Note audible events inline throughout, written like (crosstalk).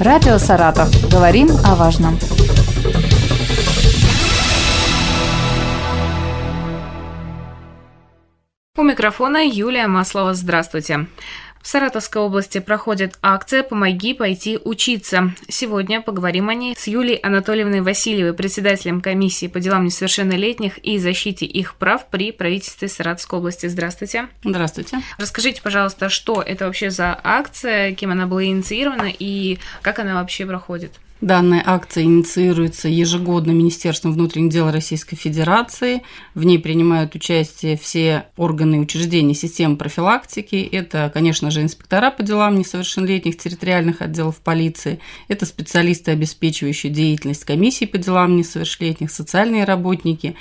Радио «Саратов». Говорим о важном. У микрофона Юлия Маслова. Здравствуйте. В Саратовской области проходит акция «Помоги пойти учиться». Сегодня поговорим о ней с Юлией Анатольевной Васильевой, председателем комиссии по делам несовершеннолетних и защите их прав при правительстве Саратовской области. Здравствуйте. Здравствуйте. Расскажите, пожалуйста, что это вообще за акция, кем она была инициирована и как она вообще проходит? Данная акция инициируется ежегодно Министерством внутренних дел Российской Федерации. В ней принимают участие все органы и учреждения системы профилактики. Это, конечно же, инспектора по делам несовершеннолетних территориальных отделов полиции. Это специалисты, обеспечивающие деятельность комиссии по делам несовершеннолетних, социальные работники,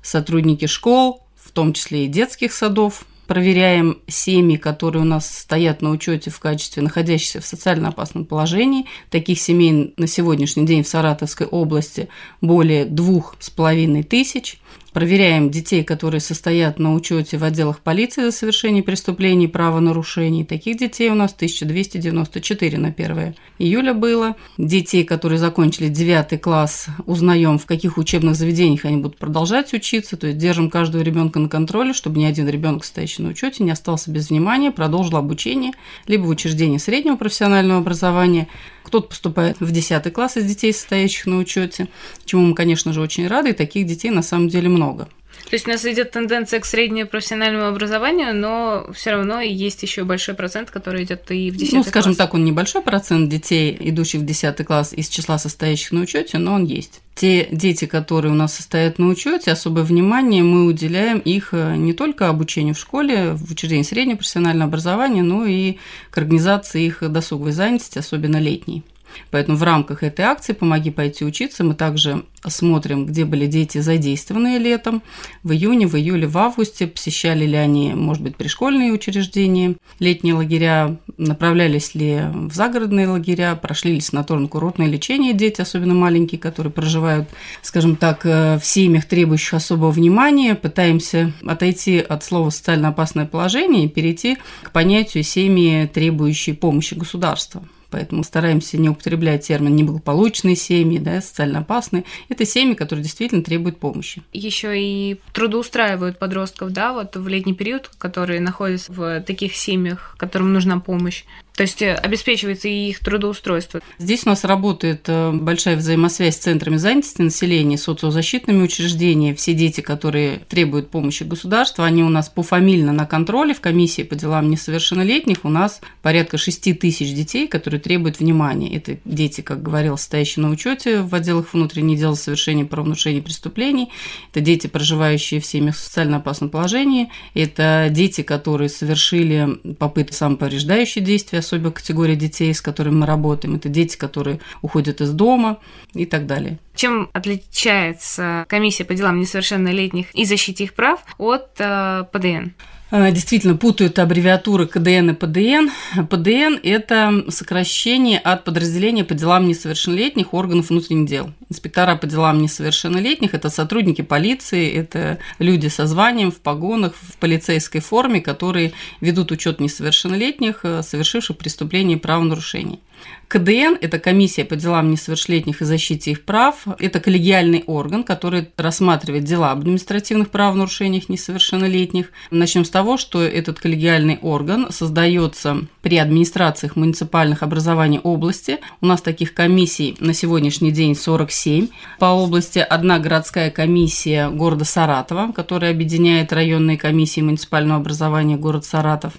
сотрудники школ, в том числе и детских садов, проверяем семьи, которые у нас стоят на учете в качестве находящихся в социально опасном положении. Таких семей на сегодняшний день в Саратовской области более двух с половиной тысяч. Проверяем детей, которые состоят на учете в отделах полиции за совершение преступлений правонарушений. Таких детей у нас 1294 на 1 июля было. Детей, которые закончили 9 класс, узнаем, в каких учебных заведениях они будут продолжать учиться. То есть держим каждого ребенка на контроле, чтобы ни один ребенок, стоящий на учете, не остался без внимания, продолжил обучение либо в учреждении среднего профессионального образования, кто-то поступает в 10 класс из детей, состоящих на учете, чему мы, конечно же, очень рады, и таких детей на самом деле много. То есть у нас идет тенденция к среднему профессиональному образованию, но все равно есть еще большой процент, который идет и в 10 Ну, скажем класс. так, он небольшой процент детей, идущих в 10 класс из числа состоящих на учете, но он есть. Те дети, которые у нас состоят на учете, особое внимание мы уделяем их э, не только обучению в школе, в учреждении среднего профессионального образования, но и к организации их досуговой занятости, особенно летней. Поэтому в рамках этой акции «Помоги пойти учиться» мы также смотрим, где были дети задействованные летом, в июне, в июле, в августе, посещали ли они, может быть, пришкольные учреждения, летние лагеря, направлялись ли в загородные лагеря, прошли ли санаторно-курортное лечение дети, особенно маленькие, которые проживают, скажем так, э, в семьях, требующих особого внимания. Пытаемся отойти от слова «социально опасное положение» и перейти к понятию семьи, требующей помощи государства. Поэтому стараемся не употреблять термин неблагополучные семьи, да, социально опасные. Это семьи, которые действительно требуют помощи. Еще и трудоустраивают подростков, да, вот в летний период, которые находятся в таких семьях, которым нужна помощь. То есть э, обеспечивается и их трудоустройство. Здесь у нас работает э, большая взаимосвязь с центрами занятости населения, социозащитными учреждениями. Все дети, которые требуют помощи государства, они у нас пофамильно на контроле в комиссии по делам несовершеннолетних. У нас порядка 6 тысяч детей, которые требуют внимания. Это дети, как говорил, стоящие на учете в отделах внутренних дел совершения правонарушений преступлений. Это дети, проживающие в семьях в социально опасном положении. Это дети, которые совершили попытки самоповреждающие действия, особенно категория детей, с которыми мы работаем. Это дети, которые уходят из дома и так далее. Чем отличается комиссия по делам несовершеннолетних и защите их прав от э, ПДН? Э, действительно путают аббревиатуры КДН и ПДН. ПДН – это сокращение от подразделения по делам несовершеннолетних органов внутренних дел. Инспектора по делам несовершеннолетних – это сотрудники полиции, это люди со званием, в погонах, в полицейской форме, которые ведут учет несовершеннолетних, э, совершивших преступления и правонарушений. КДН – это комиссия по делам несовершеннолетних и защите их прав. Это коллегиальный орган, который рассматривает дела об административных правонарушениях несовершеннолетних. Начнем с того, что этот коллегиальный орган создается при администрациях муниципальных образований области. У нас таких комиссий на сегодняшний день 47 по области. Одна городская комиссия города Саратова, которая объединяет районные комиссии муниципального образования города Саратов.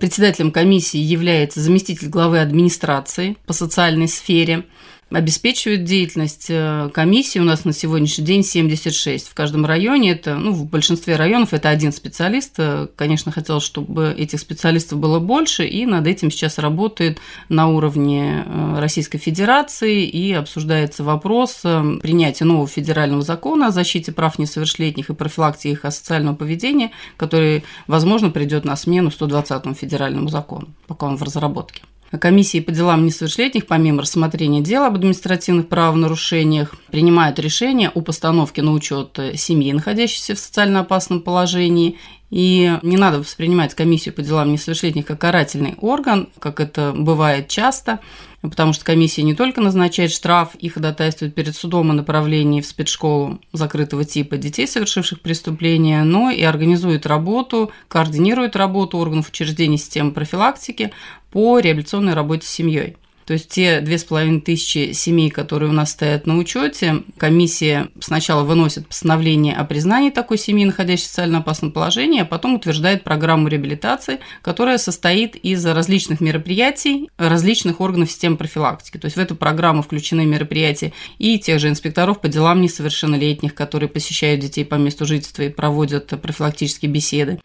Председателем комиссии является заместитель главы администрации по социальной сфере – обеспечивают деятельность э, комиссии. У нас на сегодняшний день 76 в каждом районе. Это, ну, в большинстве районов это один специалист. Э, конечно, хотелось, чтобы этих специалистов было больше, и над этим сейчас работает на уровне э, Российской Федерации и обсуждается вопрос принятия нового федерального закона о защите прав несовершеннолетних и профилактике их асоциального поведения, который, возможно, придет на смену 120-му федеральному закону, пока он в разработке. Комиссии по делам несовершеннолетних, помимо рассмотрения дел об административных правонарушениях, принимают решение о постановке на учет семьи, находящейся в социально опасном положении, И не надо воспринимать комиссию по делам несовершеннолетних как карательный орган, как это бывает часто, потому что комиссия не только назначает штраф и ходатайствует перед судом о направлении в спецшколу закрытого типа детей, совершивших преступления, но и организует работу, координирует работу органов учреждений системы профилактики по реабилитационной работе с семьей. То есть те две с половиной тысячи семей, которые у нас стоят на учете, комиссия сначала выносит постановление о признании такой семьи, находящейся в социально опасном положении, а потом утверждает программу реабилитации, которая состоит из различных мероприятий, различных органов системы профилактики. То есть в эту программу включены мероприятия и тех же инспекторов по делам несовершеннолетних, которые посещают детей по месту жительства и проводят профилактические беседы.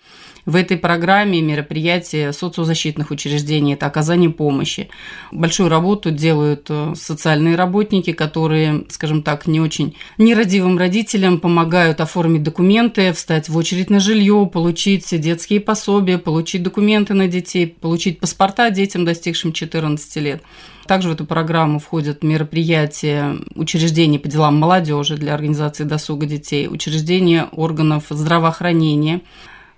В этой программе мероприятия социозащитных учреждений – это оказание помощи. Большую работу делают э, социальные работники, которые, скажем так, не очень нерадивым родителям помогают оформить документы, встать в очередь на жилье, получить детские пособия, получить документы на детей, получить паспорта детям, достигшим 14 лет. Также в эту программу входят мероприятия учреждений по делам молодежи для организации досуга детей, учреждения органов здравоохранения,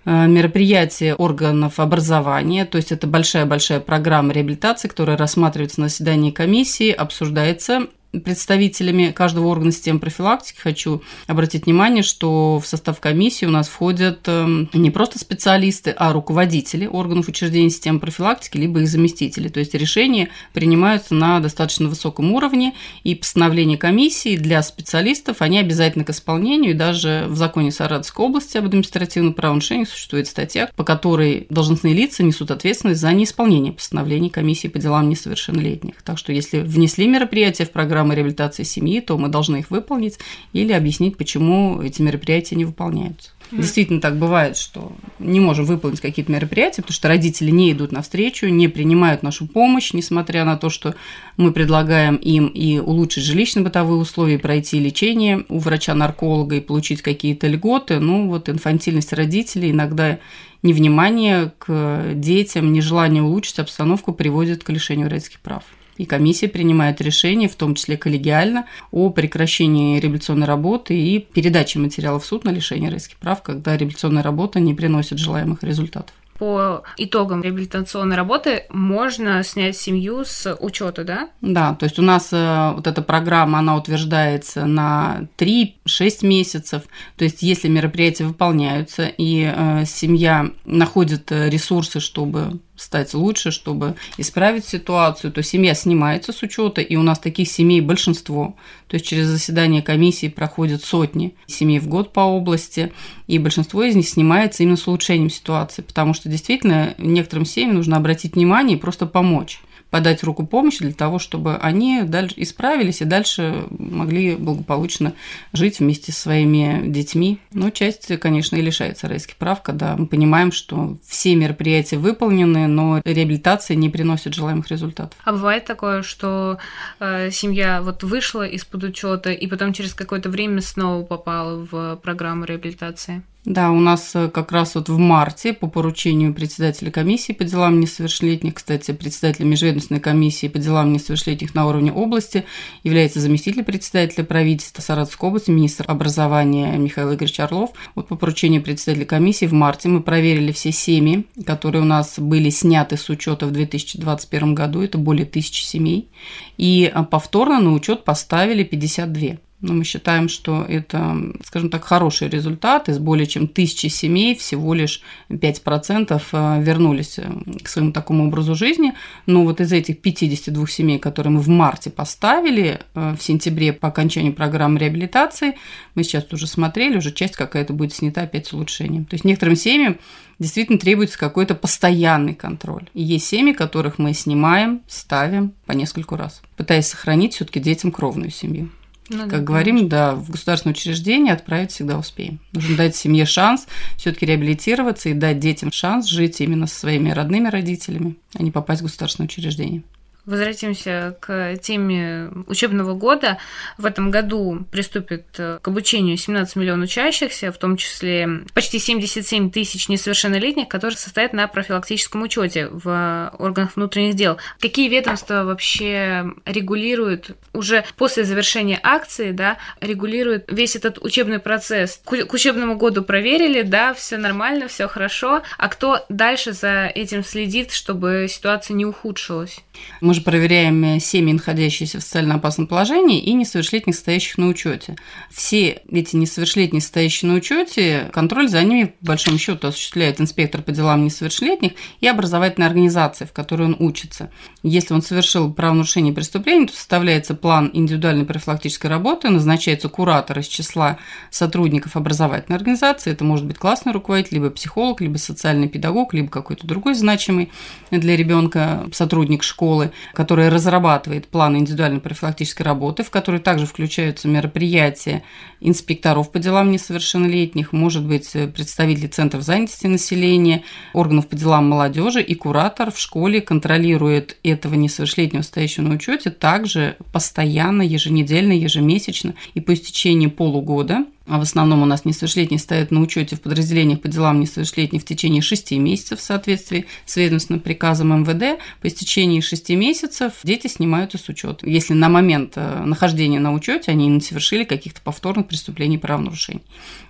мероприятия органов образования, то есть это большая-большая программа реабилитации, которая рассматривается на заседании комиссии, обсуждается представителями каждого органа системы профилактики хочу обратить внимание, что в состав комиссии у нас входят эм, не просто специалисты, а руководители органов учреждений системы профилактики, либо их заместители. То есть решения принимаются на достаточно высоком уровне, и постановления комиссии для специалистов, они обязательно к исполнению, и даже в законе Саратовской области об административном правонарушении существует статья, по которой должностные лица несут ответственность за неисполнение постановлений комиссии по делам несовершеннолетних. Так что если внесли мероприятие в программу программы реабилитации семьи, то мы должны их выполнить или объяснить, почему эти мероприятия не выполняются. Mm. Действительно так бывает, что не можем выполнить какие-то мероприятия, потому что родители не идут навстречу, не принимают нашу помощь, несмотря на то, что мы предлагаем им и улучшить жилищно-бытовые условия, пройти лечение у врача-нарколога и получить какие-то льготы. Ну, вот инфантильность родителей, иногда невнимание к детям, нежелание улучшить обстановку приводит к лишению родительских прав и комиссия принимает решение, в том числе коллегиально, о прекращении реабилитационной работы и передаче материалов в суд на лишение родительских прав, когда реабилитационная работа не приносит желаемых результатов по итогам реабилитационной работы можно снять семью с учета, да? Да, то есть у нас э, вот эта программа, она утверждается на 3-6 месяцев. То есть если мероприятия выполняются и э, семья находит э, ресурсы, чтобы стать лучше, чтобы исправить ситуацию, то семья снимается с учета, и у нас таких семей большинство. То есть через заседание комиссии проходят сотни семей в год по области, и большинство из них снимается именно с улучшением ситуации, потому что действительно некоторым семьям нужно обратить внимание и просто помочь подать руку помощи для того, чтобы они дальше исправились и дальше могли благополучно жить вместе со своими детьми. Но часть, конечно, и лишается родительских прав, когда мы понимаем, что все мероприятия выполнены, но реабилитация не приносит желаемых результатов. А бывает такое, что э, семья вот вышла из-под учета и потом через какое-то время снова попала в программу реабилитации? Да, у нас э, как раз вот в марте по поручению председателя комиссии по делам несовершеннолетних, кстати, председателем межведомственной комиссии по делам несовершеннолетних на уровне области является заместитель председателя правительства Саратовской области, министр образования Михаил Игоревич Орлов. Вот по поручению председателя комиссии в марте мы проверили все семьи, которые у нас были сняты с учета в 2021 году, это более тысячи семей, и а, повторно на учет поставили 52. Но мы считаем, что это, скажем так, хороший результат. Из более чем тысячи семей всего лишь 5% э, вернулись э, к своему такому образу жизни. Но вот из этих 52 семей, которые мы в марте поставили, э, в сентябре по окончанию программы реабилитации, мы сейчас уже смотрели, уже часть какая-то будет снята опять с улучшением. То есть некоторым семьям действительно требуется какой-то постоянный контроль. И есть семьи, которых мы снимаем, ставим по нескольку раз, пытаясь сохранить все-таки детям кровную семью. Ну, как да, говорим, конечно. да, в государственное учреждение отправить всегда успеем. Нужно дать семье шанс все-таки реабилитироваться и дать детям шанс жить именно со своими родными родителями, а не попасть в государственное учреждение. Возвратимся к теме учебного года. В этом году приступит к обучению 17 миллионов учащихся, в том числе почти 77 тысяч несовершеннолетних, которые состоят на профилактическом учете в органах внутренних дел. Какие ведомства вообще регулируют уже после завершения акции, да, регулируют весь этот учебный процесс? К учебному году проверили, да, все нормально, все хорошо. А кто дальше за этим следит, чтобы ситуация не ухудшилась? Мы же проверяем семьи, находящиеся в социально опасном положении, и несовершеннолетних, стоящих на учете. Все эти несовершеннолетние, стоящие на учете, контроль за ними, по большому счету, осуществляет инспектор по делам несовершеннолетних и образовательная организация, в которой он учится. Если он совершил правонарушение преступления, то составляется план индивидуальной профилактической работы, назначается куратор из числа сотрудников образовательной организации, это может быть классный руководитель, либо психолог, либо социальный педагог, либо какой-то другой значимый для ребенка сотрудник школы, который разрабатывает план индивидуальной профилактической работы, в который также включаются мероприятия инспекторов по делам несовершеннолетних, может быть, представители центров занятости населения, органов по делам молодежи и куратор в школе контролирует этого несовершеннолетнего стоящего на учете также постоянно, еженедельно, ежемесячно и по истечении полугода а в основном у нас несовершеннолетние стоят на учете в подразделениях по делам несовершеннолетних в течение 6 месяцев в соответствии с ведомственным приказом МВД. По истечении 6 месяцев дети снимаются с учета, если на момент э, нахождения на учете они не совершили каких-то повторных преступлений правонарушений.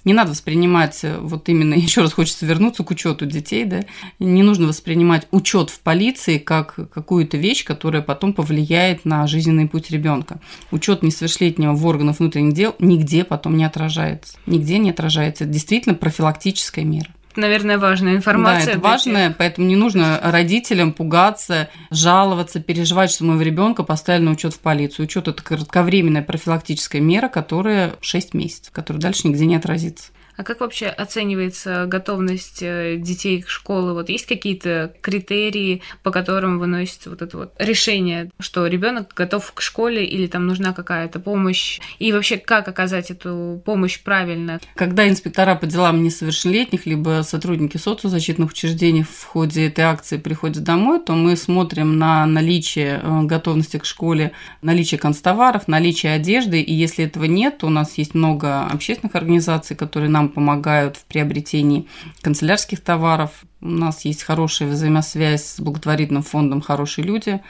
Не надо воспринимать, э, вот именно, (laughs) еще раз хочется вернуться к учету детей, да, не нужно воспринимать учет в полиции как какую-то вещь, которая потом повлияет на жизненный путь ребенка. Учет несовершеннолетнего в органах внутренних дел нигде потом не отражается отражается. Нигде не отражается. Это действительно профилактическая мера наверное, важная информация. Да, это важная, поэтому не нужно родителям пугаться, жаловаться, переживать, что моего ребенка поставили на учет в полицию. Учет это кратковременная профилактическая мера, которая 6 месяцев, которая дальше нигде не отразится. А как вообще оценивается готовность э, детей к школе? Вот есть какие-то критерии, по которым выносится вот это вот решение, что ребенок готов к школе или там нужна какая-то помощь? И вообще, как оказать эту помощь правильно? Когда инспектора по делам несовершеннолетних, либо сотрудники социозащитных учреждений в ходе этой акции приходят домой, то мы смотрим на наличие э, готовности к школе, наличие констоваров, наличие одежды, и если этого нет, то у нас есть много общественных организаций, которые нам помогают в приобретении канцелярских товаров. У нас есть хорошая взаимосвязь с благотворительным фондом «Хорошие люди»,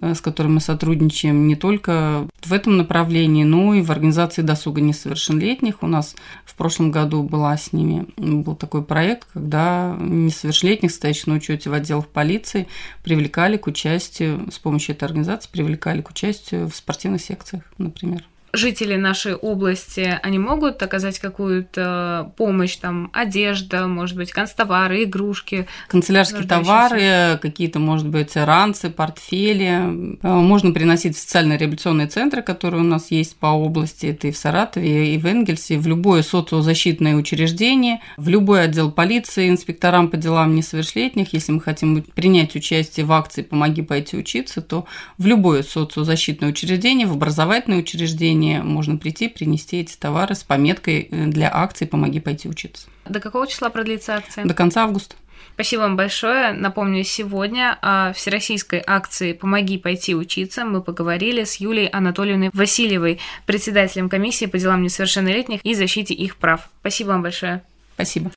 э, с которым мы сотрудничаем не только в этом направлении, но и в организации досуга несовершеннолетних. У нас в прошлом году была с ними был такой проект, когда несовершеннолетних, стоящих на учете в отделах полиции, привлекали к участию, с помощью этой организации привлекали к участию в спортивных секциях, например жители нашей области, они могут оказать какую-то помощь, там, одежда, может быть, констовары, игрушки? Канцелярские товары, какие-то, может быть, ранцы, портфели. Э, можно приносить в социальные реабилитационные центры, которые у нас есть по области, это и в Саратове, и в Энгельсе, в любое социозащитное учреждение, в любой отдел полиции, инспекторам по делам несовершеннолетних. Если мы хотим принять участие в акции «Помоги пойти учиться», то в любое социозащитное учреждение, в образовательное учреждение, заведение можно прийти, принести эти товары с пометкой э, для акции «Помоги пойти учиться». До какого числа продлится акция? До конца августа. Спасибо вам большое. Напомню, сегодня о всероссийской акции «Помоги пойти учиться» мы поговорили с Юлией Анатольевной Васильевой, председателем комиссии по делам несовершеннолетних и защите их прав. Спасибо вам большое. Спасибо.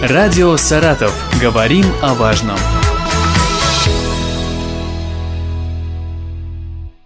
Радио «Саратов». Говорим о важном.